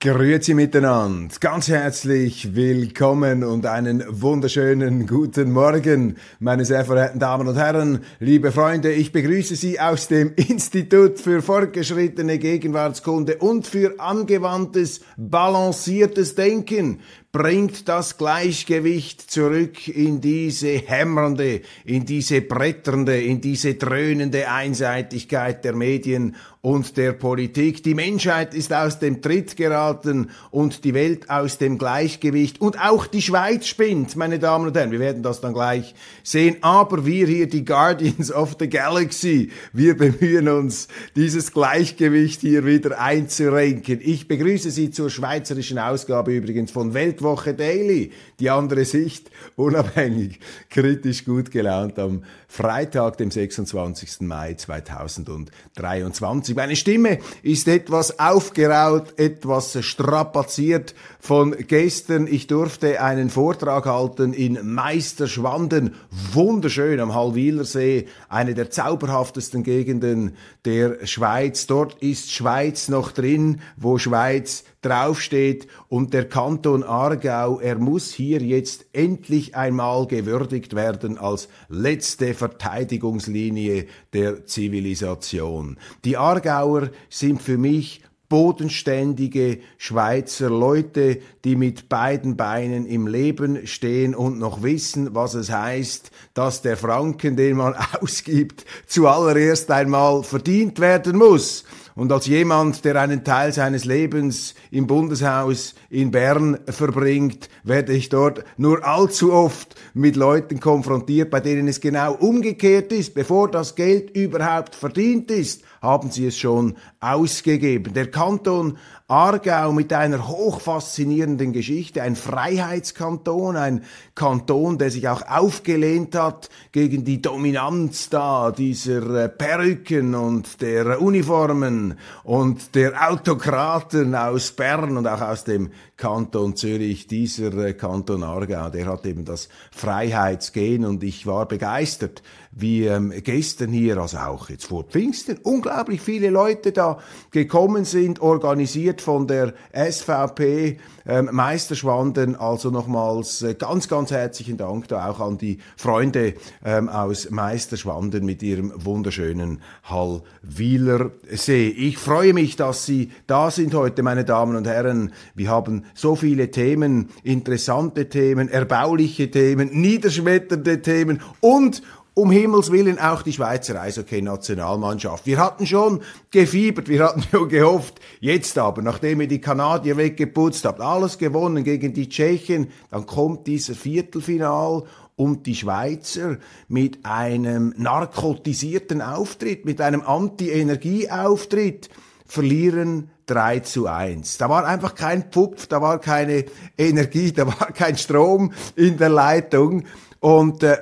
Grüezi miteinander, ganz herzlich willkommen und einen wunderschönen guten Morgen, meine sehr verehrten Damen und Herren, liebe Freunde. Ich begrüße Sie aus dem Institut für fortgeschrittene Gegenwartskunde und für angewandtes, balanciertes Denken bringt das Gleichgewicht zurück in diese hämmernde, in diese bretternde, in diese dröhnende Einseitigkeit der Medien und der Politik. Die Menschheit ist aus dem Tritt geraten und die Welt aus dem Gleichgewicht. Und auch die Schweiz spinnt, meine Damen und Herren. Wir werden das dann gleich sehen. Aber wir hier, die Guardians of the Galaxy, wir bemühen uns, dieses Gleichgewicht hier wieder einzurenken. Ich begrüße Sie zur schweizerischen Ausgabe übrigens von Weltwoche Daily. Die andere Sicht, unabhängig, kritisch gut gelaunt am Freitag, dem 26. Mai 2023. Meine Stimme ist etwas aufgeraut, etwas strapaziert von gestern. Ich durfte einen Vortrag halten in Meisterschwanden, wunderschön am Hallwilersee, eine der zauberhaftesten Gegenden der Schweiz. Dort ist Schweiz noch drin, wo Schweiz draufsteht und der Kanton Aargau, er muss hier jetzt endlich einmal gewürdigt werden als letzte Verteidigungslinie der Zivilisation. Die Aargauer sind für mich bodenständige Schweizer Leute, die mit beiden Beinen im Leben stehen und noch wissen, was es heißt, dass der Franken, den man ausgibt, zuallererst einmal verdient werden muss. Und als jemand, der einen Teil seines Lebens im Bundeshaus in Bern verbringt, werde ich dort nur allzu oft mit Leuten konfrontiert, bei denen es genau umgekehrt ist. Bevor das Geld überhaupt verdient ist, haben sie es schon ausgegeben. Der Kanton Aargau mit einer hochfaszinierenden Geschichte, ein Freiheitskanton, ein Kanton, der sich auch aufgelehnt hat gegen die Dominanz da dieser äh, Perücken und der Uniformen und der Autokraten aus Bern und auch aus dem Kanton Zürich. Dieser äh, Kanton Aargau, der hat eben das Freiheitsgehen und ich war begeistert, wie ähm, gestern hier, also auch jetzt vor Pfingsten, unglaublich viele Leute da gekommen sind, organisiert von der SVP ähm, Meisterschwanden. Also nochmals äh, ganz, ganz herzlichen Dank da auch an die Freunde ähm, aus Meisterschwanden mit ihrem wunderschönen Hallwiler See. Ich freue mich, dass Sie da sind heute, meine Damen und Herren. Wir haben so viele Themen, interessante Themen, erbauliche Themen, niederschmetternde Themen und um Himmels Willen auch die Schweizer Eishockey-Nationalmannschaft. Wir hatten schon gefiebert, wir hatten schon gehofft, jetzt aber, nachdem ihr die Kanadier weggeputzt habt, alles gewonnen gegen die Tschechen, dann kommt dieser Viertelfinal und die Schweizer mit einem narkotisierten Auftritt, mit einem Anti-Energie-Auftritt verlieren 3 zu 1. Da war einfach kein Pupf, da war keine Energie, da war kein Strom in der Leitung. Und äh,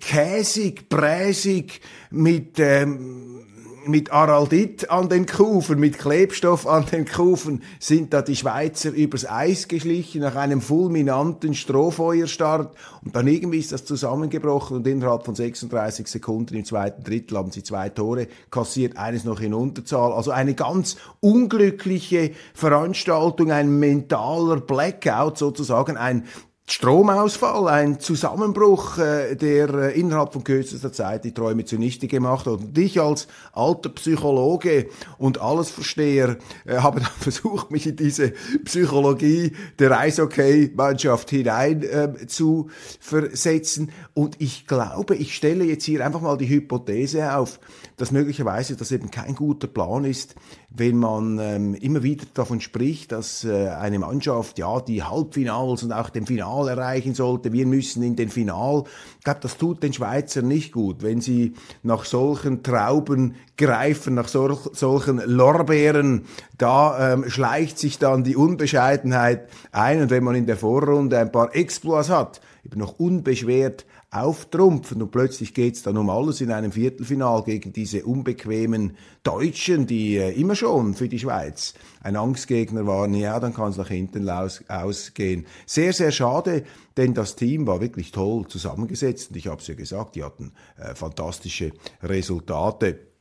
käsig, bräsig, mit, ähm, mit Araldit an den Kufen, mit Klebstoff an den Kufen, sind da die Schweizer übers Eis geschlichen nach einem fulminanten Strohfeuerstart. Und dann irgendwie ist das zusammengebrochen und innerhalb von 36 Sekunden im zweiten Drittel haben sie zwei Tore kassiert, eines noch in Unterzahl. Also eine ganz unglückliche Veranstaltung, ein mentaler Blackout sozusagen, ein Stromausfall, ein Zusammenbruch, äh, der äh, innerhalb von kürzester Zeit die Träume zunichte gemacht hat. Und ich als alter Psychologe und Allesversteher äh, habe dann versucht, mich in diese Psychologie der Eishockey-Mannschaft hinein äh, zu versetzen. Und ich glaube, ich stelle jetzt hier einfach mal die Hypothese auf, dass möglicherweise das eben kein guter Plan ist, wenn man ähm, immer wieder davon spricht, dass äh, eine Mannschaft ja die Halbfinals und auch den Final erreichen sollte. Wir müssen in den Final. Ich glaube, das tut den Schweizer nicht gut, wenn sie nach solchen Trauben greifen, nach sol solchen Lorbeeren. Da ähm, schleicht sich dann die Unbescheidenheit ein und wenn man in der Vorrunde ein paar Exploits hat, eben noch unbeschwert auftrumpfen und plötzlich geht's dann um alles in einem Viertelfinal gegen diese unbequemen Deutschen, die äh, immer schon für die Schweiz ein Angstgegner waren, ja, dann kann es nach hinten aus, ausgehen. Sehr, sehr schade, denn das Team war wirklich toll zusammengesetzt und ich habe es ja gesagt, die hatten äh, fantastische Resultate.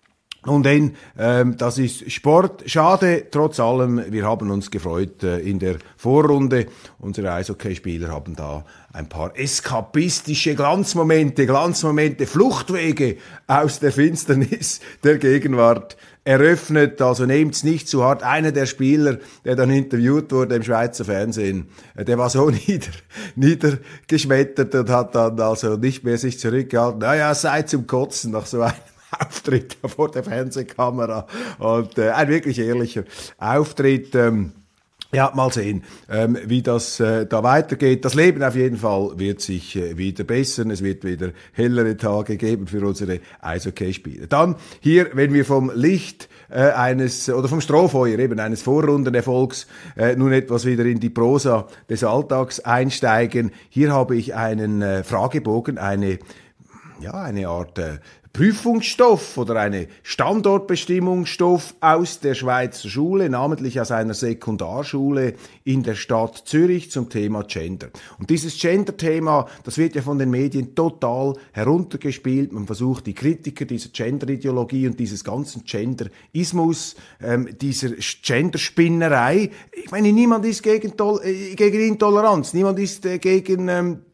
Und dann, ähm, das ist Sport. Schade, trotz allem, wir haben uns gefreut äh, in der Vorrunde. Unsere Eishockeyspieler haben da ein paar eskapistische Glanzmomente, Glanzmomente, Fluchtwege aus der Finsternis der Gegenwart eröffnet. Also nehmt's nicht zu hart. Einer der Spieler, der dann interviewt wurde im Schweizer Fernsehen, äh, der war so nieder, niedergeschmettert und hat dann also nicht mehr sich zurückgehalten. Naja, sei zum Kotzen nach so einem Auftritt vor der Fernsehkamera und äh, ein wirklich ehrlicher Auftritt. Ähm, ja, mal sehen, ähm, wie das äh, da weitergeht. Das Leben auf jeden Fall wird sich äh, wieder bessern. Es wird wieder hellere Tage geben für unsere Eishockey-Spieler. Dann hier, wenn wir vom Licht äh, eines oder vom Strohfeuer eben eines Vorrundenerfolgs äh, nun etwas wieder in die Prosa des Alltags einsteigen. Hier habe ich einen äh, Fragebogen, eine ja, eine Art äh, Prüfungsstoff oder eine Standortbestimmungsstoff aus der Schweizer Schule, namentlich aus einer Sekundarschule in der Stadt Zürich zum Thema Gender. Und dieses Gender-Thema, das wird ja von den Medien total heruntergespielt. Man versucht die Kritiker dieser Gender-Ideologie und dieses ganzen Genderismus, ähm, dieser Genderspinnerei. Ich meine, niemand ist gegen, äh, gegen Intoleranz, niemand ist äh, gegen ähm, äh,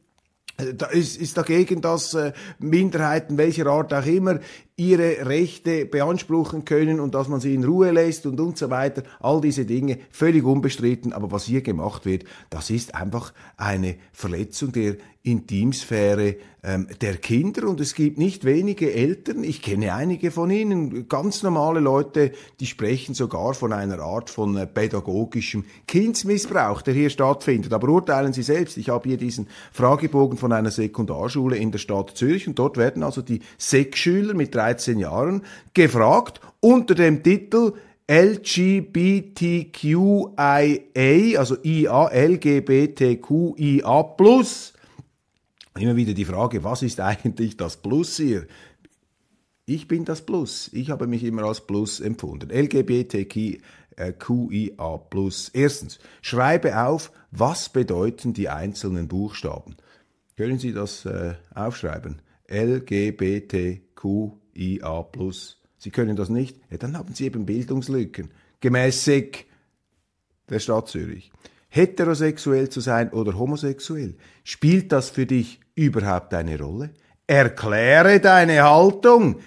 da ist, ist dagegen, dass äh, Minderheiten welcher Art auch immer ihre Rechte beanspruchen können und dass man sie in Ruhe lässt und und so weiter. All diese Dinge völlig unbestritten. Aber was hier gemacht wird, das ist einfach eine Verletzung der Intimsphäre ähm, der Kinder und es gibt nicht wenige Eltern, ich kenne einige von ihnen, ganz normale Leute, die sprechen sogar von einer Art von äh, pädagogischem Kindsmissbrauch, der hier stattfindet. Aber urteilen Sie selbst, ich habe hier diesen Fragebogen von einer Sekundarschule in der Stadt Zürich und dort werden also die Sechsschüler mit 13 Jahren gefragt unter dem Titel LGBTQIA, also IA, LGBTQIA+, immer wieder die Frage, was ist eigentlich das Plus hier? Ich bin das Plus. Ich habe mich immer als Plus empfunden. LGBTQIA+. Erstens, schreibe auf, was bedeuten die einzelnen Buchstaben. Können Sie das äh, aufschreiben? LGBTQIA+. Sie können das nicht? Ja, dann haben Sie eben Bildungslücken. Gemäß SEC der Stadt Zürich. Heterosexuell zu sein oder homosexuell, spielt das für dich überhaupt eine Rolle? Erkläre deine Haltung.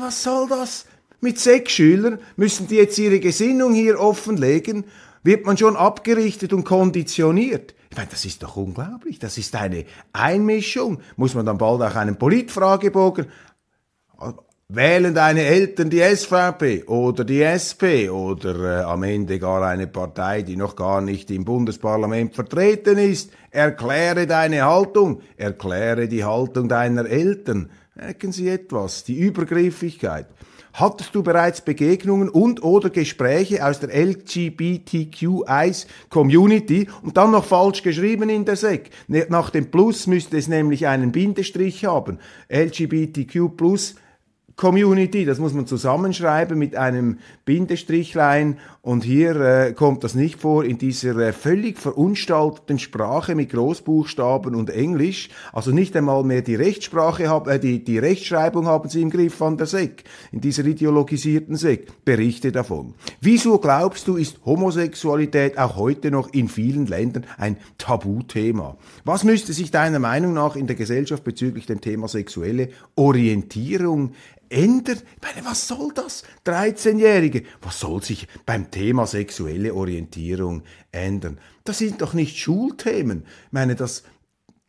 Was soll das? Mit sechs Schülern müssen die jetzt ihre Gesinnung hier offenlegen? Wird man schon abgerichtet und konditioniert? Ich meine, das ist doch unglaublich. Das ist eine Einmischung. Muss man dann bald auch einen Politfragebogen Wählen deine Eltern die SVP oder die SP oder äh, am Ende gar eine Partei, die noch gar nicht im Bundesparlament vertreten ist? Erkläre deine Haltung, erkläre die Haltung deiner Eltern. Merken Sie etwas, die Übergriffigkeit. Hattest du bereits Begegnungen und oder Gespräche aus der LGBTQI-Community und dann noch falsch geschrieben in der SEC? Ne, nach dem Plus müsste es nämlich einen Bindestrich haben. LGBTQ Plus Community, das muss man zusammenschreiben mit einem Bindestrichlein und hier äh, kommt das nicht vor in dieser äh, völlig verunstalteten Sprache mit Großbuchstaben und Englisch. Also nicht einmal mehr die Rechtssprache, haben, äh, die, die Rechtschreibung haben sie im Griff von der SEC, in dieser ideologisierten SEC. Berichte davon. Wieso glaubst du, ist Homosexualität auch heute noch in vielen Ländern ein Tabuthema? Was müsste sich deiner Meinung nach in der Gesellschaft bezüglich dem Thema sexuelle Orientierung ändert. Ich meine, was soll das? 13-Jährige, was soll sich beim Thema sexuelle Orientierung ändern? Das sind doch nicht Schulthemen. Ich meine, das,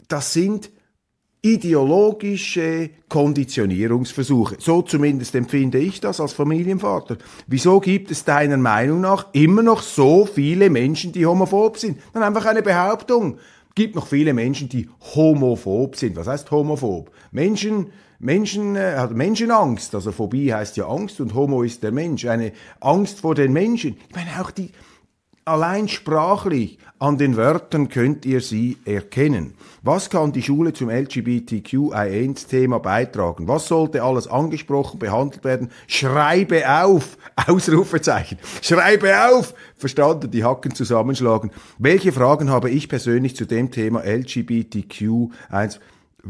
das sind ideologische Konditionierungsversuche. So zumindest empfinde ich das als Familienvater. Wieso gibt es deiner Meinung nach immer noch so viele Menschen, die homophob sind? Dann einfach eine Behauptung. Gibt noch viele Menschen, die homophob sind. Was heißt homophob? Menschen, Menschen, äh, hat Menschenangst, also Phobie heißt ja Angst und Homo ist der Mensch, eine Angst vor den Menschen. Ich meine auch die, allein sprachlich an den Wörtern könnt ihr sie erkennen. Was kann die Schule zum LGBTQI1-Thema beitragen? Was sollte alles angesprochen, behandelt werden? Schreibe auf! Ausrufezeichen. Schreibe auf! Verstanden, die Hacken zusammenschlagen. Welche Fragen habe ich persönlich zu dem Thema LGBTQ1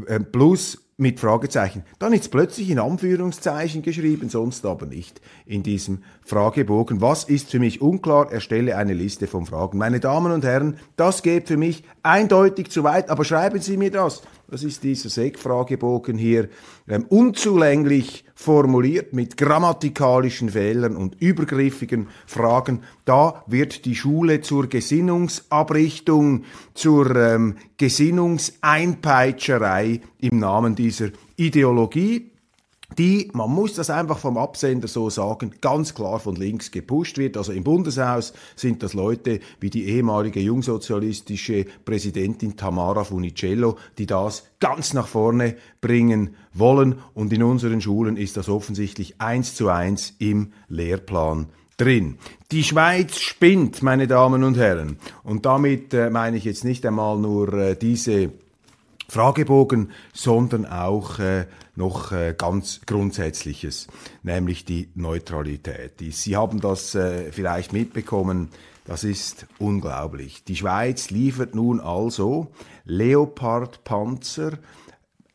äh, plus mit Fragezeichen. Dann ist plötzlich in Anführungszeichen geschrieben, sonst aber nicht in diesem Fragebogen. Was ist für mich unklar? Erstelle eine Liste von Fragen. Meine Damen und Herren, das geht für mich eindeutig zu weit, aber schreiben Sie mir das. Das ist dieser SEC-Fragebogen hier ähm, unzulänglich formuliert mit grammatikalischen Fehlern und übergriffigen Fragen. Da wird die Schule zur Gesinnungsabrichtung, zur ähm, Gesinnungseinpeitscherei im Namen dieser Ideologie die, man muss das einfach vom Absender so sagen, ganz klar von links gepusht wird. Also im Bundeshaus sind das Leute wie die ehemalige jungsozialistische Präsidentin Tamara Funicello, die das ganz nach vorne bringen wollen. Und in unseren Schulen ist das offensichtlich eins zu eins im Lehrplan drin. Die Schweiz spinnt, meine Damen und Herren. Und damit äh, meine ich jetzt nicht einmal nur äh, diese Fragebogen, sondern auch äh, noch äh, ganz Grundsätzliches, nämlich die Neutralität. Die, Sie haben das äh, vielleicht mitbekommen, das ist unglaublich. Die Schweiz liefert nun also Leopard-Panzer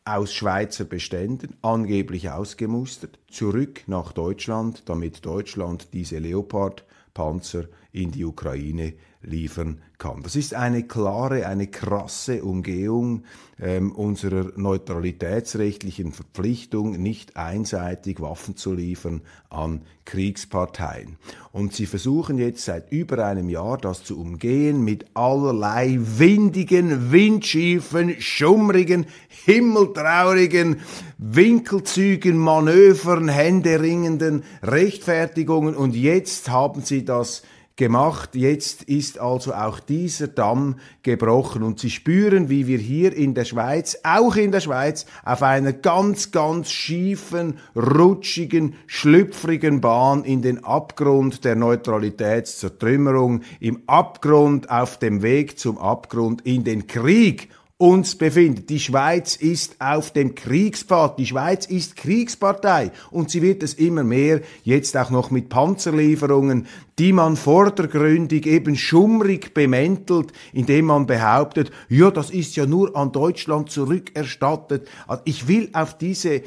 aus Schweizer Beständen, angeblich ausgemustert, zurück nach Deutschland, damit Deutschland diese Leopard-Panzer in die Ukraine liefern kann. Das ist eine klare, eine krasse Umgehung ähm, unserer neutralitätsrechtlichen Verpflichtung, nicht einseitig Waffen zu liefern an Kriegsparteien. Und sie versuchen jetzt seit über einem Jahr das zu umgehen mit allerlei windigen, windschiefen, schummrigen, himmeltraurigen Winkelzügen, Manövern, händeringenden Rechtfertigungen. Und jetzt haben sie das gemacht. Jetzt ist also auch dieser Damm gebrochen und Sie spüren, wie wir hier in der Schweiz, auch in der Schweiz, auf einer ganz, ganz schiefen, rutschigen, schlüpfrigen Bahn in den Abgrund der Neutralitätszertrümmerung, im Abgrund auf dem Weg zum Abgrund in den Krieg uns befindet. Die Schweiz ist auf dem Kriegspfad. Die Schweiz ist Kriegspartei und sie wird es immer mehr, jetzt auch noch mit Panzerlieferungen, die man vordergründig eben schummrig bemäntelt, indem man behauptet, ja, das ist ja nur an Deutschland zurückerstattet. Also ich will auf diese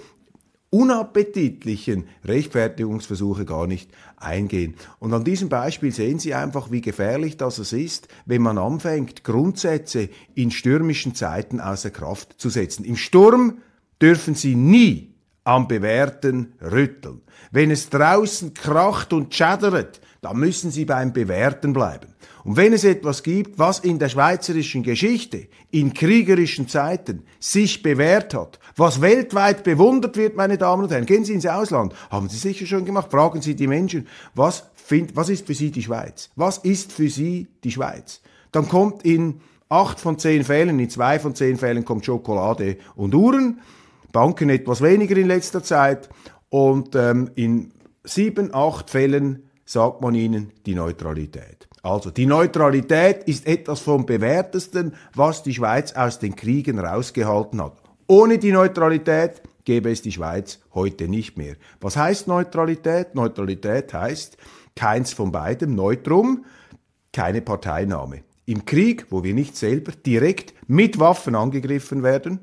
unappetitlichen Rechtfertigungsversuche gar nicht eingehen. Und an diesem Beispiel sehen Sie einfach, wie gefährlich das ist, wenn man anfängt, Grundsätze in stürmischen Zeiten außer Kraft zu setzen. Im Sturm dürfen Sie nie am Bewährten rütteln. Wenn es draußen kracht und schädert, dann müssen Sie beim Bewährten bleiben. Und wenn es etwas gibt, was in der schweizerischen Geschichte, in kriegerischen Zeiten sich bewährt hat, was weltweit bewundert wird, meine Damen und Herren, gehen Sie ins Ausland, haben Sie sicher schon gemacht, fragen Sie die Menschen, was, find, was ist für Sie die Schweiz? Was ist für Sie die Schweiz? Dann kommt in acht von zehn Fällen, in zwei von zehn Fällen kommt Schokolade und Uhren, Banken etwas weniger in letzter Zeit und ähm, in sieben, acht Fällen sagt man ihnen die Neutralität. Also die Neutralität ist etwas vom bewährtesten, was die Schweiz aus den Kriegen rausgehalten hat. Ohne die Neutralität gäbe es die Schweiz heute nicht mehr. Was heißt Neutralität? Neutralität heißt keins von beidem, Neutrum, keine Parteinahme. Im Krieg, wo wir nicht selber direkt mit Waffen angegriffen werden,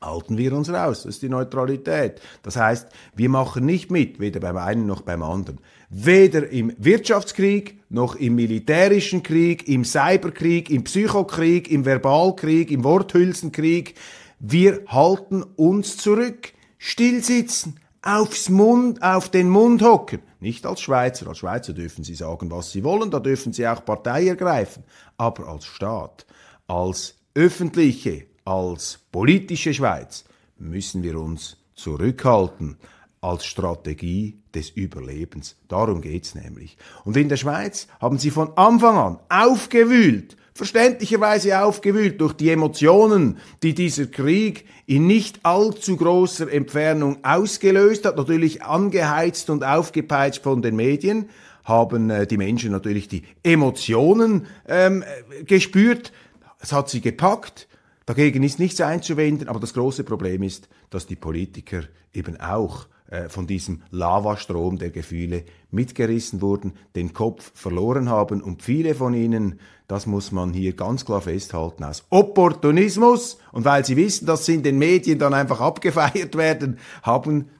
halten wir uns raus. Das ist die Neutralität. Das heißt, wir machen nicht mit, weder beim einen noch beim anderen. Weder im Wirtschaftskrieg, noch im militärischen Krieg, im Cyberkrieg, im Psychokrieg, im Verbalkrieg, im Worthülsenkrieg. Wir halten uns zurück. Stillsitzen, aufs Mund, auf den Mund hocken. Nicht als Schweizer. Als Schweizer dürfen Sie sagen, was Sie wollen, da dürfen Sie auch Partei ergreifen. Aber als Staat, als öffentliche, als politische Schweiz müssen wir uns zurückhalten als Strategie des Überlebens. Darum geht's nämlich. Und in der Schweiz haben sie von Anfang an aufgewühlt, verständlicherweise aufgewühlt durch die Emotionen, die dieser Krieg in nicht allzu großer Entfernung ausgelöst hat, natürlich angeheizt und aufgepeitscht von den Medien, haben äh, die Menschen natürlich die Emotionen ähm, gespürt. Es hat sie gepackt. Dagegen ist nichts einzuwenden, aber das große Problem ist, dass die Politiker eben auch von diesem Lavastrom der Gefühle mitgerissen wurden, den Kopf verloren haben. Und viele von ihnen, das muss man hier ganz klar festhalten, aus Opportunismus. Und weil sie wissen, dass sie in den Medien dann einfach abgefeiert werden, haben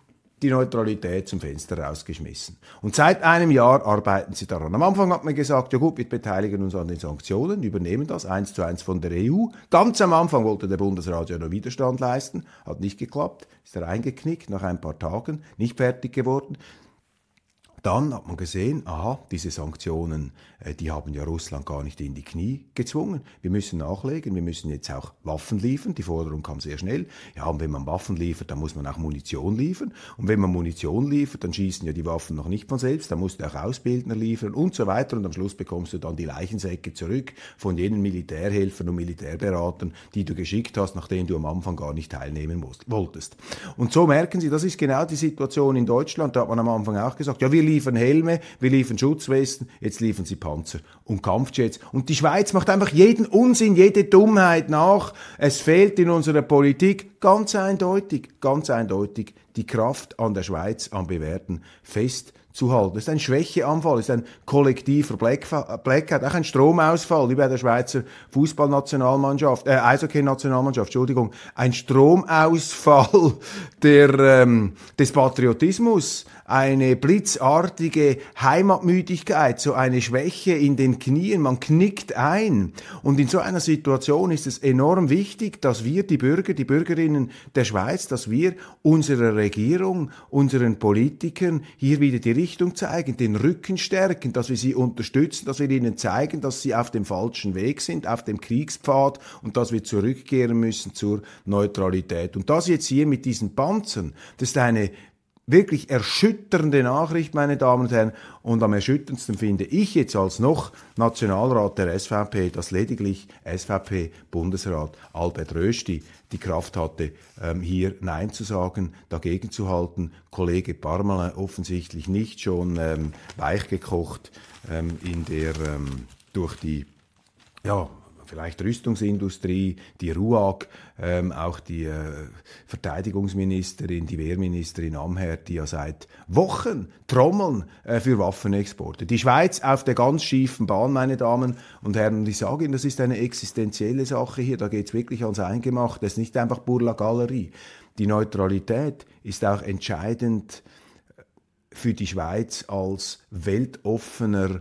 die Neutralität zum Fenster rausgeschmissen. Und seit einem Jahr arbeiten sie daran. Am Anfang hat man gesagt, ja gut, wir beteiligen uns an den Sanktionen, übernehmen das eins zu eins von der EU. Ganz am Anfang wollte der Bundesrat ja noch Widerstand leisten, hat nicht geklappt, ist er eingeknickt nach ein paar Tagen, nicht fertig geworden. Dann hat man gesehen, aha, diese Sanktionen, äh, die haben ja Russland gar nicht in die Knie gezwungen. Wir müssen nachlegen, wir müssen jetzt auch Waffen liefern. Die Forderung kam sehr schnell. Ja, und wenn man Waffen liefert, dann muss man auch Munition liefern. Und wenn man Munition liefert, dann schießen ja die Waffen noch nicht von selbst. Dann musst du auch Ausbildner liefern und so weiter. Und am Schluss bekommst du dann die Leichensäcke zurück von jenen Militärhelfern und Militärberatern, die du geschickt hast, nachdem du am Anfang gar nicht teilnehmen wolltest. Und so merken Sie, das ist genau die Situation in Deutschland. Da hat man am Anfang auch gesagt, ja, wir liefern Helme, wir liefern Schutzwesten, jetzt liefern sie Panzer und Kampfjets. Und die Schweiz macht einfach jeden Unsinn, jede Dummheit nach. Es fehlt in unserer Politik ganz eindeutig, ganz eindeutig die Kraft an der Schweiz am Bewerten fest zu halten. Das ist ein Schwächeanfall, ist ein kollektiver Blackout, auch ein Stromausfall, wie bei der Schweizer Fußballnationalmannschaft, äh, Eishockey-Nationalmannschaft, Entschuldigung, ein Stromausfall der, ähm, des Patriotismus, eine blitzartige Heimatmüdigkeit, so eine Schwäche in den Knien, man knickt ein. Und in so einer Situation ist es enorm wichtig, dass wir, die Bürger, die Bürgerinnen der Schweiz, dass wir unserer Regierung, unseren Politikern hier wieder die Richtung zeigen, den Rücken stärken, dass wir sie unterstützen, dass wir ihnen zeigen, dass sie auf dem falschen Weg sind, auf dem Kriegspfad und dass wir zurückkehren müssen zur Neutralität. Und das jetzt hier mit diesen Panzern, das ist eine wirklich erschütternde Nachricht, meine Damen und Herren. Und am erschütterndsten finde ich jetzt als noch Nationalrat der SVP, dass lediglich SVP-Bundesrat Albert Rösti die Kraft hatte, ähm, hier Nein zu sagen, dagegen zu halten. Kollege Parmelin offensichtlich nicht schon ähm, weichgekocht ähm, in der ähm, durch die ja, vielleicht Rüstungsindustrie, die RUAG, ähm, auch die äh, Verteidigungsministerin, die Wehrministerin Amherd, die ja seit Wochen trommeln äh, für Waffenexporte. Die Schweiz auf der ganz schiefen Bahn, meine Damen und Herren. Und ich sage Ihnen, das ist eine existenzielle Sache hier. Da geht es wirklich ans Eingemachte. Das ist nicht einfach Burla Galerie. Die Neutralität ist auch entscheidend für die Schweiz als weltoffener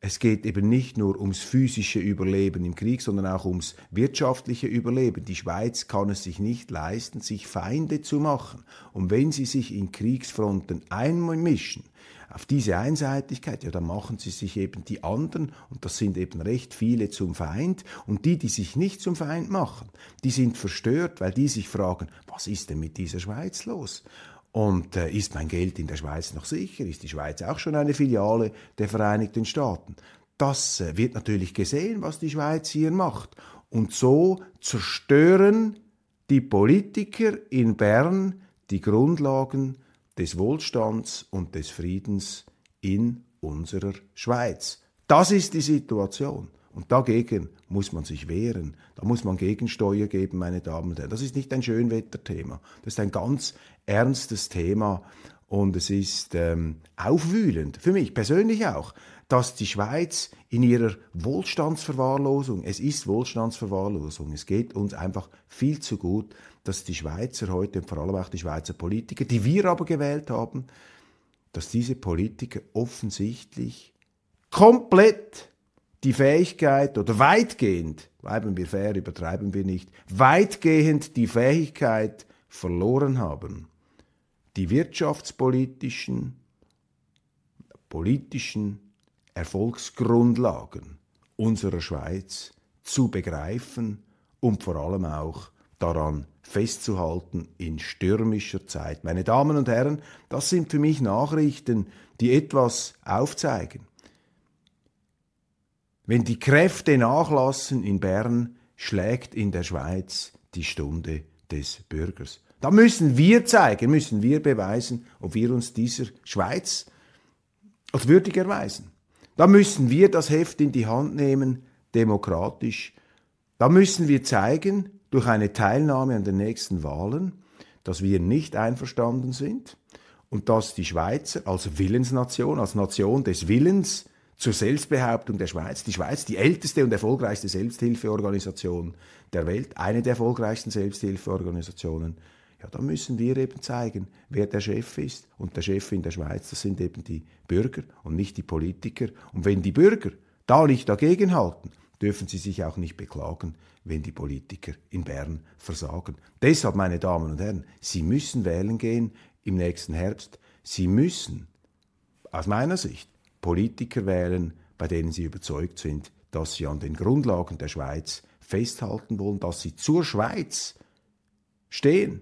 Es geht eben nicht nur ums physische Überleben im Krieg, sondern auch ums wirtschaftliche Überleben. Die Schweiz kann es sich nicht leisten, sich Feinde zu machen. Und wenn sie sich in Kriegsfronten einmischen, auf diese Einseitigkeit, ja, dann machen sie sich eben die anderen, und das sind eben recht viele zum Feind, und die, die sich nicht zum Feind machen, die sind verstört, weil die sich fragen, was ist denn mit dieser Schweiz los? Und äh, ist mein Geld in der Schweiz noch sicher? Ist die Schweiz auch schon eine Filiale der Vereinigten Staaten? Das äh, wird natürlich gesehen, was die Schweiz hier macht. Und so zerstören die Politiker in Bern die Grundlagen des Wohlstands und des Friedens in unserer Schweiz. Das ist die Situation. Und dagegen muss man sich wehren. Da muss man Gegensteuer geben, meine Damen und Herren. Das ist nicht ein Schönwetterthema. Das ist ein ganz ernstes Thema. Und es ist ähm, aufwühlend, für mich persönlich auch, dass die Schweiz in ihrer Wohlstandsverwahrlosung, es ist Wohlstandsverwahrlosung, es geht uns einfach viel zu gut, dass die Schweizer heute und vor allem auch die Schweizer Politiker, die wir aber gewählt haben, dass diese Politiker offensichtlich komplett die Fähigkeit oder weitgehend, bleiben wir fair, übertreiben wir nicht, weitgehend die Fähigkeit verloren haben, die wirtschaftspolitischen, politischen Erfolgsgrundlagen unserer Schweiz zu begreifen und vor allem auch daran festzuhalten in stürmischer Zeit. Meine Damen und Herren, das sind für mich Nachrichten, die etwas aufzeigen. Wenn die Kräfte nachlassen in Bern, schlägt in der Schweiz die Stunde des Bürgers. Da müssen wir zeigen, müssen wir beweisen, ob wir uns dieser Schweiz als würdig erweisen. Da müssen wir das Heft in die Hand nehmen, demokratisch. Da müssen wir zeigen, durch eine Teilnahme an den nächsten Wahlen, dass wir nicht einverstanden sind und dass die Schweizer als Willensnation, als Nation des Willens, zur Selbstbehauptung der Schweiz. Die Schweiz, die älteste und erfolgreichste Selbsthilfeorganisation der Welt, eine der erfolgreichsten Selbsthilfeorganisationen. Ja, da müssen wir eben zeigen, wer der Chef ist. Und der Chef in der Schweiz, das sind eben die Bürger und nicht die Politiker. Und wenn die Bürger da nicht dagegenhalten, dürfen sie sich auch nicht beklagen, wenn die Politiker in Bern versagen. Deshalb, meine Damen und Herren, Sie müssen wählen gehen im nächsten Herbst. Sie müssen, aus meiner Sicht, Politiker wählen, bei denen sie überzeugt sind, dass sie an den Grundlagen der Schweiz festhalten wollen, dass sie zur Schweiz stehen,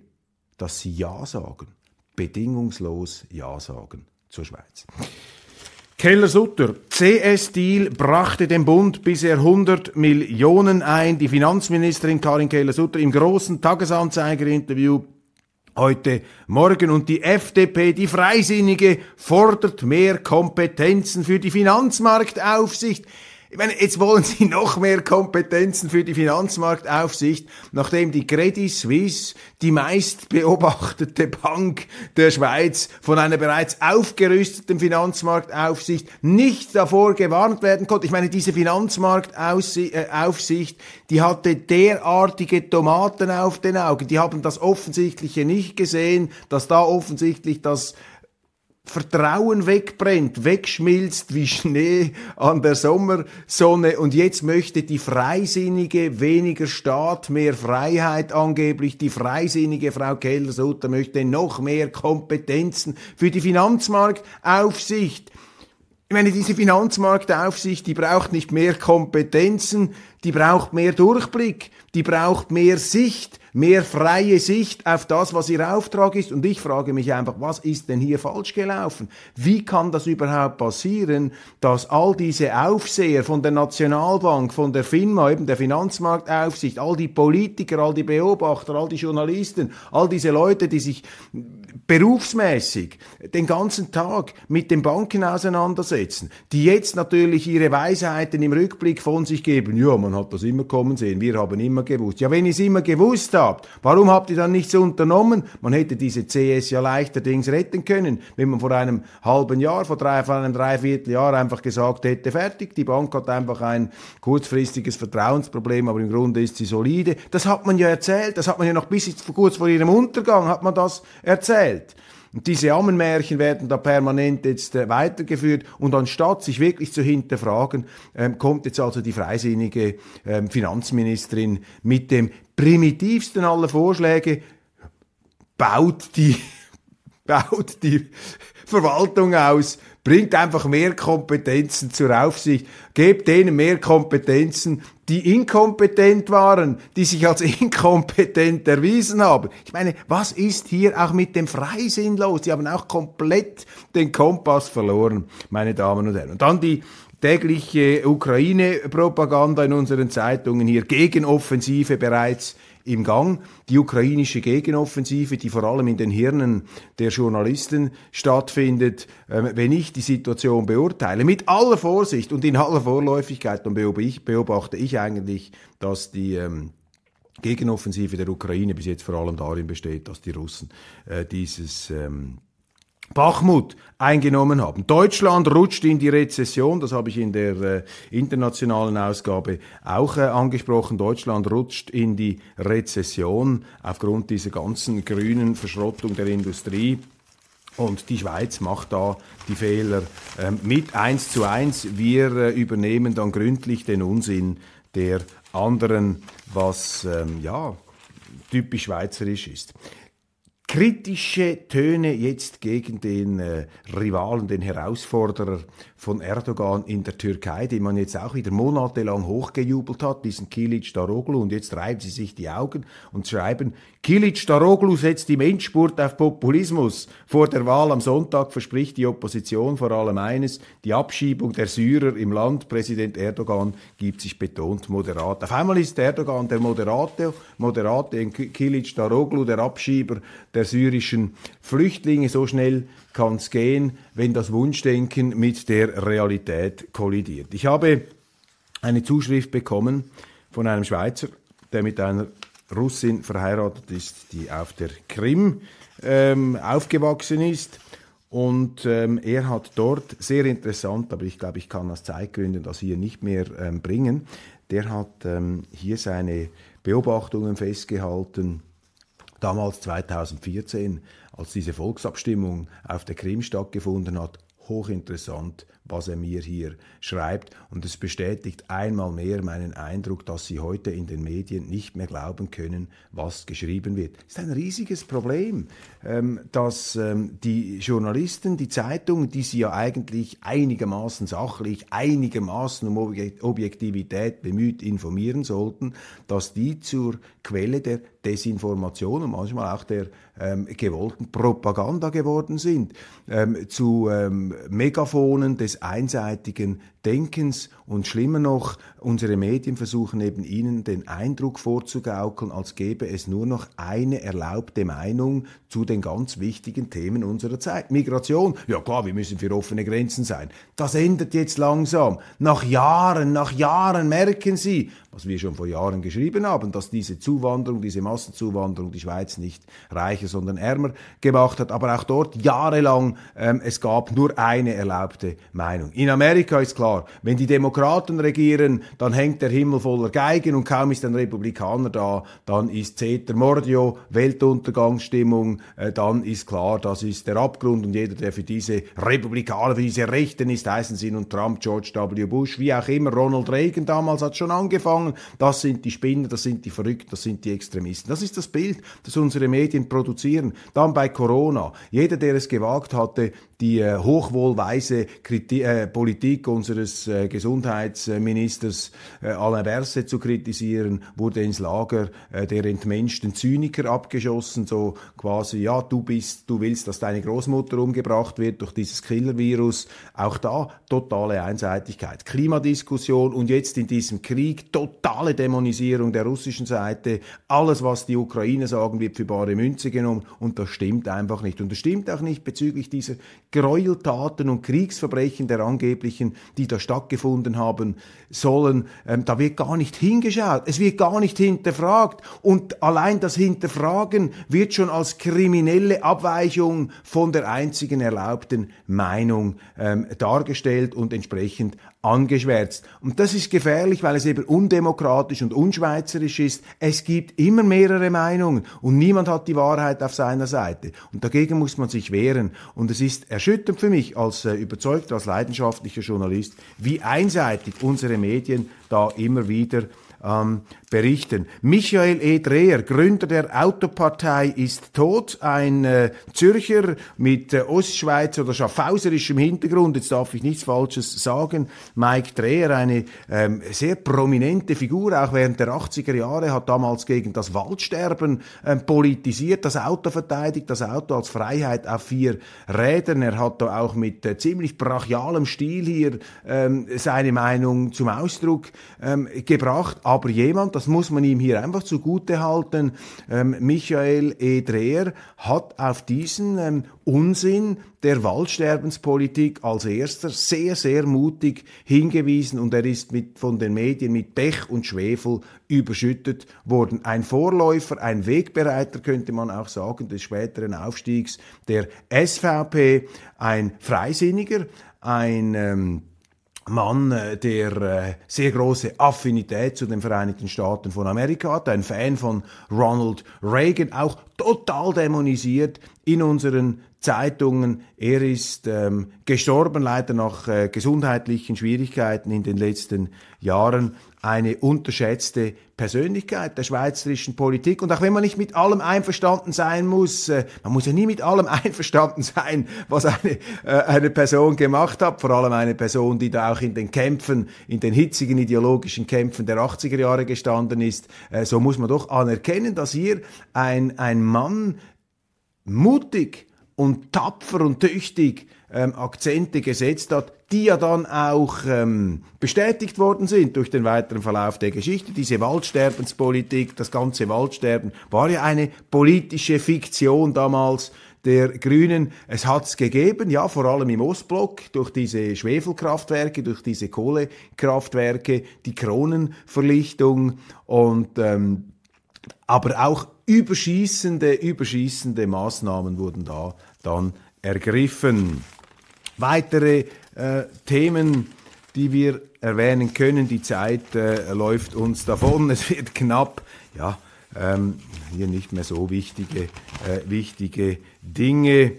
dass sie Ja sagen, bedingungslos Ja sagen zur Schweiz. Keller-Sutter. CS-Deal brachte dem Bund bisher 100 Millionen ein. Die Finanzministerin Karin Keller-Sutter im großen Tagesanzeiger-Interview heute Morgen. Und die FDP, die Freisinnige, fordert mehr Kompetenzen für die Finanzmarktaufsicht. Ich meine, jetzt wollen Sie noch mehr Kompetenzen für die Finanzmarktaufsicht, nachdem die Credit Suisse, die meist beobachtete Bank der Schweiz, von einer bereits aufgerüsteten Finanzmarktaufsicht nicht davor gewarnt werden konnte. Ich meine, diese Finanzmarktaufsicht, die hatte derartige Tomaten auf den Augen. Die haben das Offensichtliche nicht gesehen, dass da offensichtlich das Vertrauen wegbrennt, wegschmilzt wie Schnee an der Sommersonne und jetzt möchte die Freisinnige weniger Staat, mehr Freiheit angeblich. Die freisinnige Frau Keller-Sutter möchte noch mehr Kompetenzen für die Finanzmarktaufsicht. Ich meine, diese Finanzmarktaufsicht, die braucht nicht mehr Kompetenzen, die braucht mehr Durchblick, die braucht mehr Sicht, mehr freie Sicht auf das, was ihr Auftrag ist. Und ich frage mich einfach, was ist denn hier falsch gelaufen? Wie kann das überhaupt passieren, dass all diese Aufseher von der Nationalbank, von der FINMA, eben der Finanzmarktaufsicht, all die Politiker, all die Beobachter, all die Journalisten, all diese Leute, die sich berufsmäßig den ganzen Tag mit den Banken auseinandersetzen, die jetzt natürlich ihre Weisheiten im Rückblick von sich geben, ja, man hat das immer kommen sehen, wir haben immer gewusst. Ja, wenn ihr es immer gewusst habt, warum habt ihr dann nichts unternommen? Man hätte diese CS ja leichterdings retten können, wenn man vor einem halben Jahr, vor, drei, vor einem Dreivierteljahr einfach gesagt hätte, fertig, die Bank hat einfach ein kurzfristiges Vertrauensproblem, aber im Grunde ist sie solide. Das hat man ja erzählt, das hat man ja noch bis kurz vor ihrem Untergang hat man das erzählt. Und diese Ammenmärchen werden da permanent jetzt äh, weitergeführt. Und anstatt sich wirklich zu hinterfragen, ähm, kommt jetzt also die freisinnige ähm, Finanzministerin mit dem primitivsten aller Vorschläge, baut die, baut die Verwaltung aus, bringt einfach mehr Kompetenzen zur Aufsicht, gebt denen mehr Kompetenzen, die inkompetent waren, die sich als inkompetent erwiesen haben. Ich meine, was ist hier auch mit dem Freisinn los? Die haben auch komplett den Kompass verloren, meine Damen und Herren. Und dann die tägliche Ukraine-Propaganda in unseren Zeitungen hier, Gegenoffensive bereits im Gang. Die ukrainische Gegenoffensive, die vor allem in den Hirnen der Journalisten stattfindet, ähm, wenn ich die Situation beurteile, mit aller Vorsicht und in aller Vorläufigkeit, dann beobachte ich eigentlich, dass die ähm, Gegenoffensive der Ukraine bis jetzt vor allem darin besteht, dass die Russen äh, dieses ähm, Bachmut eingenommen haben. Deutschland rutscht in die Rezession, das habe ich in der äh, internationalen Ausgabe auch äh, angesprochen. Deutschland rutscht in die Rezession aufgrund dieser ganzen grünen Verschrottung der Industrie. Und die Schweiz macht da die Fehler ähm, mit eins zu eins. Wir äh, übernehmen dann gründlich den Unsinn der anderen, was ähm, ja typisch schweizerisch ist kritische Töne jetzt gegen den äh, Rivalen, den Herausforderer von Erdogan in der Türkei, den man jetzt auch wieder monatelang hochgejubelt hat, diesen Kilic Daroglu, und jetzt reiben sie sich die Augen und schreiben, Kilic Daroglu setzt im Endspurt auf Populismus. Vor der Wahl am Sonntag verspricht die Opposition vor allem eines, die Abschiebung der Syrer im Land. Präsident Erdogan gibt sich betont moderat. Auf einmal ist Erdogan der Moderate, Moderate Kilic Daroglu, der Abschieber der syrischen Flüchtlinge. So schnell kann es gehen, wenn das Wunschdenken mit der Realität kollidiert. Ich habe eine Zuschrift bekommen von einem Schweizer, der mit einer Russin verheiratet ist, die auf der Krim ähm, aufgewachsen ist. Und ähm, er hat dort sehr interessant, aber ich glaube, ich kann aus Zeitgründen das hier nicht mehr ähm, bringen. Der hat ähm, hier seine Beobachtungen festgehalten, damals 2014, als diese Volksabstimmung auf der Krim stattgefunden hat, hochinteressant, was er mir hier schreibt. Und es bestätigt einmal mehr meinen Eindruck, dass Sie heute in den Medien nicht mehr glauben können, was geschrieben wird. Es ist ein riesiges Problem, ähm, dass ähm, die Journalisten, die Zeitungen, die Sie ja eigentlich einigermaßen sachlich, einigermaßen um Objektivität bemüht informieren sollten, dass die zur Quelle der Desinformation und manchmal auch der ähm, gewollten Propaganda geworden sind, ähm, zu ähm, Megaphonen des einseitigen Denkens und schlimmer noch, unsere Medien versuchen eben ihnen den Eindruck vorzugaukeln, als gäbe es nur noch eine erlaubte Meinung zu den ganz wichtigen Themen unserer Zeit. Migration, ja klar, wir müssen für offene Grenzen sein. Das ändert jetzt langsam. Nach Jahren, nach Jahren merken Sie, was wir schon vor Jahren geschrieben haben, dass diese Zuwanderung, diese Massenzuwanderung die Schweiz nicht reicher, sondern ärmer gemacht hat. Aber auch dort jahrelang, ähm, es gab nur eine erlaubte Meinung. In Amerika ist klar, wenn die Demokraten regieren, dann hängt der Himmel voller Geigen und kaum ist ein Republikaner da, dann ist Ceter Mordio, Weltuntergangsstimmung, äh, dann ist klar, das ist der Abgrund und jeder, der für diese Republikaner, für diese Rechten ist, heißen sie nun Trump, George W. Bush, wie auch immer, Ronald Reagan damals hat schon angefangen, das sind die Spinner, das sind die Verrückten, das sind die Extremisten. Das ist das Bild, das unsere Medien produzieren. Dann bei Corona. Jeder, der es gewagt hatte, die äh, hochwohlweise Kriti äh, Politik unseres äh, Gesundheitsministers äh, Alain Berset zu kritisieren, wurde ins Lager äh, der entmenschten Zyniker abgeschossen, so quasi, ja, du bist, du willst, dass deine Großmutter umgebracht wird durch dieses Killer-Virus. Auch da totale Einseitigkeit. Klimadiskussion und jetzt in diesem Krieg totale Dämonisierung der russischen Seite. Alles, was die Ukraine sagen, wird für bare Münze genommen und das stimmt einfach nicht. Und das stimmt auch nicht bezüglich dieser Gräueltaten und Kriegsverbrechen der angeblichen, die da stattgefunden haben sollen. Ähm, da wird gar nicht hingeschaut, es wird gar nicht hinterfragt und allein das Hinterfragen wird schon als kriminelle Abweichung von der einzigen erlaubten Meinung ähm, dargestellt und entsprechend angeschwärzt. Und das ist gefährlich, weil es eben undemokratisch und unschweizerisch ist. Es gibt immer mehrere Meinungen und niemand hat die Wahrheit auf seiner Seite. Und dagegen muss man sich wehren. Und es ist erschütternd für mich als äh, überzeugter, als leidenschaftlicher Journalist, wie einseitig unsere Medien da immer wieder ähm, berichten. Michael E. Dreher, Gründer der Autopartei, ist tot. Ein äh, Zürcher mit äh, Ostschweizer oder Schaffhauserischem Hintergrund. Jetzt darf ich nichts Falsches sagen. Mike Dreher, eine ähm, sehr prominente Figur, auch während der 80er Jahre, hat damals gegen das Waldsterben ähm, politisiert, das Auto verteidigt, das Auto als Freiheit auf vier Rädern. Er hat da auch mit äh, ziemlich brachialem Stil hier ähm, seine Meinung zum Ausdruck ähm, gebracht. Aber jemand, das muss man ihm hier einfach zugute halten. Ähm, Michael E. Dreher hat auf diesen ähm, Unsinn der Waldsterbenspolitik als erster sehr, sehr mutig hingewiesen und er ist mit, von den Medien mit Pech und Schwefel überschüttet worden. Ein Vorläufer, ein Wegbereiter könnte man auch sagen des späteren Aufstiegs der SVP, ein Freisinniger, ein ähm, Mann, äh, der äh, sehr große Affinität zu den Vereinigten Staaten von Amerika hat, ein Fan von Ronald Reagan, auch total dämonisiert in unseren Zeitungen. Er ist ähm, gestorben, leider nach äh, gesundheitlichen Schwierigkeiten in den letzten Jahren eine unterschätzte Persönlichkeit der schweizerischen Politik. Und auch wenn man nicht mit allem einverstanden sein muss, äh, man muss ja nie mit allem einverstanden sein, was eine, äh, eine Person gemacht hat, vor allem eine Person, die da auch in den Kämpfen, in den hitzigen ideologischen Kämpfen der 80er Jahre gestanden ist, äh, so muss man doch anerkennen, dass hier ein, ein Mann mutig und tapfer und tüchtig ähm, Akzente gesetzt hat, die ja dann auch ähm, bestätigt worden sind durch den weiteren Verlauf der Geschichte. Diese Waldsterbenspolitik, das ganze Waldsterben war ja eine politische Fiktion damals der Grünen. Es hat es gegeben, ja, vor allem im Ostblock, durch diese Schwefelkraftwerke, durch diese Kohlekraftwerke, die Kronenverlichtung und ähm, aber auch überschießende, überschießende Maßnahmen wurden da dann ergriffen. Weitere äh, Themen, die wir erwähnen können, die Zeit äh, läuft uns davon, es wird knapp, ja, ähm, hier nicht mehr so wichtige, äh, wichtige Dinge.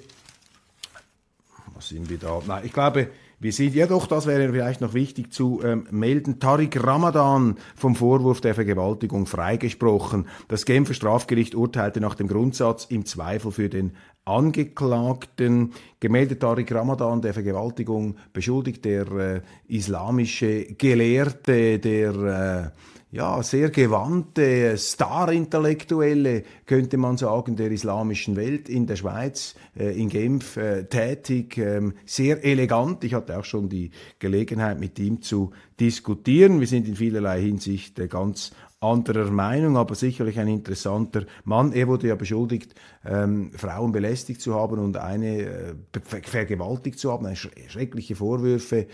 Was sind wir da? Nein, ich glaube, wir sind, ja doch, das wäre vielleicht noch wichtig zu ähm, melden. Tariq Ramadan vom Vorwurf der Vergewaltigung freigesprochen. Das Genfer Strafgericht urteilte nach dem Grundsatz im Zweifel für den Angeklagten. Gemeldet Tariq Ramadan der Vergewaltigung beschuldigt der äh, islamische Gelehrte, der äh, ja, sehr gewandte Star-Intellektuelle, könnte man sagen, der islamischen Welt in der Schweiz, äh, in Genf äh, tätig, ähm, sehr elegant. Ich hatte auch schon die Gelegenheit, mit ihm zu diskutieren. Wir sind in vielerlei Hinsicht äh, ganz anderer Meinung, aber sicherlich ein interessanter Mann. Er wurde ja beschuldigt, ähm, Frauen belästigt zu haben und eine äh, vergewaltigt zu haben, schreckliche Vorwürfe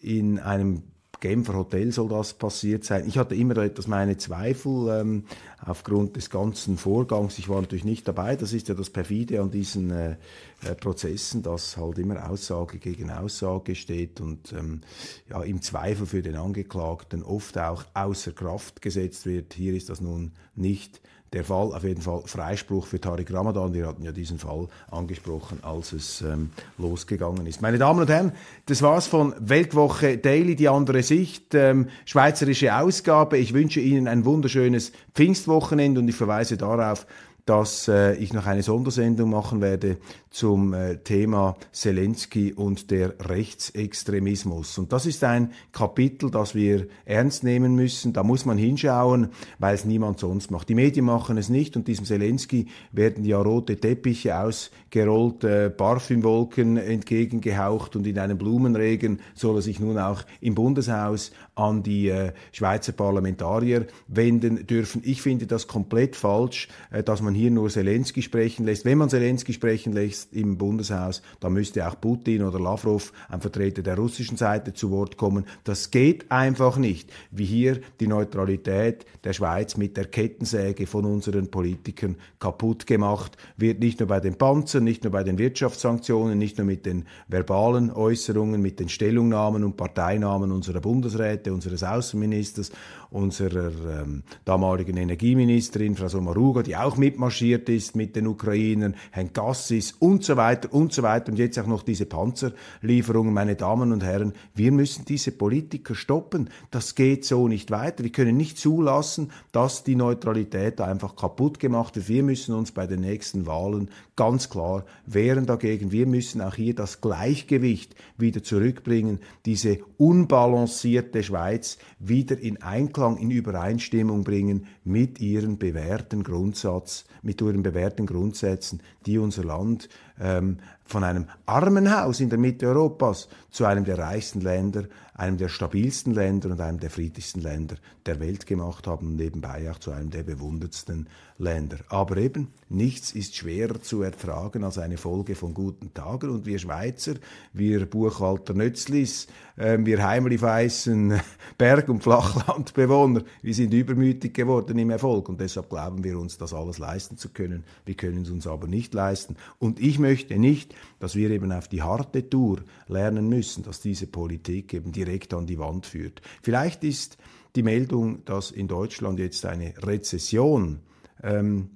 in einem Genfer Hotel soll das passiert sein. Ich hatte immer etwas meine Zweifel ähm, aufgrund des ganzen Vorgangs. Ich war natürlich nicht dabei. Das ist ja das perfide an diesen äh, äh, Prozessen, dass halt immer Aussage gegen Aussage steht und ähm, ja im Zweifel für den Angeklagten oft auch außer Kraft gesetzt wird. Hier ist das nun nicht der Fall, auf jeden Fall Freispruch für Tariq Ramadan. Wir hatten ja diesen Fall angesprochen, als es ähm, losgegangen ist. Meine Damen und Herren, das war's von Weltwoche Daily, die andere Sicht, ähm, schweizerische Ausgabe. Ich wünsche Ihnen ein wunderschönes Pfingstwochenende und ich verweise darauf, dass äh, ich noch eine Sondersendung machen werde zum äh, Thema Zelensky und der Rechtsextremismus. Und das ist ein Kapitel, das wir ernst nehmen müssen. Da muss man hinschauen, weil es niemand sonst macht. Die Medien machen es nicht und diesem Zelensky werden ja rote Teppiche ausgerollt, äh, Parfümwolken entgegengehaucht und in einem Blumenregen soll er sich nun auch im Bundeshaus an die äh, Schweizer Parlamentarier wenden dürfen. Ich finde das komplett falsch, äh, dass man hier nur Zelensky sprechen lässt. Wenn man Zelensky sprechen lässt, im Bundeshaus, da müsste auch Putin oder Lavrov, ein Vertreter der russischen Seite, zu Wort kommen. Das geht einfach nicht, wie hier die Neutralität der Schweiz mit der Kettensäge von unseren Politikern kaputt gemacht wird, nicht nur bei den Panzern, nicht nur bei den Wirtschaftssanktionen, nicht nur mit den verbalen Äußerungen, mit den Stellungnahmen und Parteinamen unserer Bundesräte, unseres Außenministers, unserer ähm, damaligen Energieministerin, Frau Sommaruga, die auch mitmarschiert ist mit den Ukrainern, Herrn Gassis und so weiter und so weiter und jetzt auch noch diese Panzerlieferungen. Meine Damen und Herren, wir müssen diese Politiker stoppen. Das geht so nicht weiter. Wir können nicht zulassen, dass die Neutralität einfach kaputt gemacht wird. Wir müssen uns bei den nächsten Wahlen ganz klar wehren dagegen. Wir müssen auch hier das Gleichgewicht wieder zurückbringen, diese unbalancierte Schweiz wieder in Einklang, in Übereinstimmung bringen mit ihren bewährten Grundsatz, mit ihren bewährten Grundsätzen, die unser Land ähm, von einem Armenhaus in der Mitte Europas zu einem der reichsten Länder, einem der stabilsten Länder und einem der friedlichsten Länder der Welt gemacht haben und nebenbei auch zu einem der bewundertsten Länder. Aber eben, nichts ist schwerer zu ertragen als eine Folge von guten Tagen und wir Schweizer, wir Buchhalter Nötzlis, äh, wir heimlich weißen Berg- und Flachlandbewohner, wir sind übermütig geworden im Erfolg und deshalb glauben wir uns, das alles leisten zu können. Wir können es uns aber nicht leisten. Und ich möchte nicht, dass wir eben auf die harte Tour lernen müssen, dass diese Politik eben direkt an die Wand führt. Vielleicht ist die Meldung, dass in Deutschland jetzt eine Rezession ähm,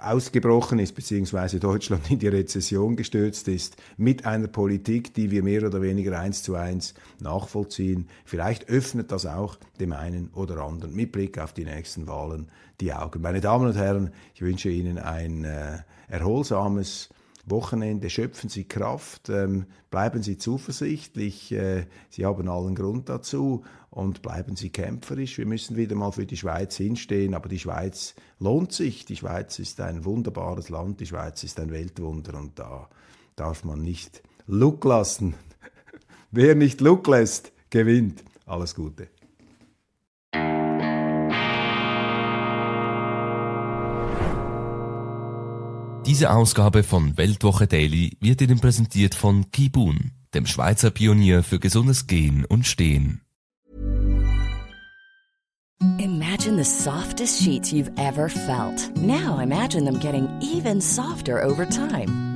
ausgebrochen ist, beziehungsweise Deutschland in die Rezession gestürzt ist, mit einer Politik, die wir mehr oder weniger eins zu eins nachvollziehen. Vielleicht öffnet das auch dem einen oder anderen mit Blick auf die nächsten Wahlen die Augen. Meine Damen und Herren, ich wünsche Ihnen ein äh, erholsames Wochenende schöpfen Sie Kraft, ähm, bleiben Sie zuversichtlich, äh, Sie haben allen Grund dazu und bleiben Sie kämpferisch. Wir müssen wieder mal für die Schweiz hinstehen, aber die Schweiz lohnt sich. Die Schweiz ist ein wunderbares Land, die Schweiz ist ein Weltwunder und da darf man nicht Look lassen. Wer nicht Look lässt, gewinnt. Alles Gute. Diese Ausgabe von Weltwoche Daily wird Ihnen präsentiert von Kibun, dem Schweizer Pionier für gesundes Gehen und Stehen. Imagine the softest sheets you've ever felt. Now imagine them getting even softer over time.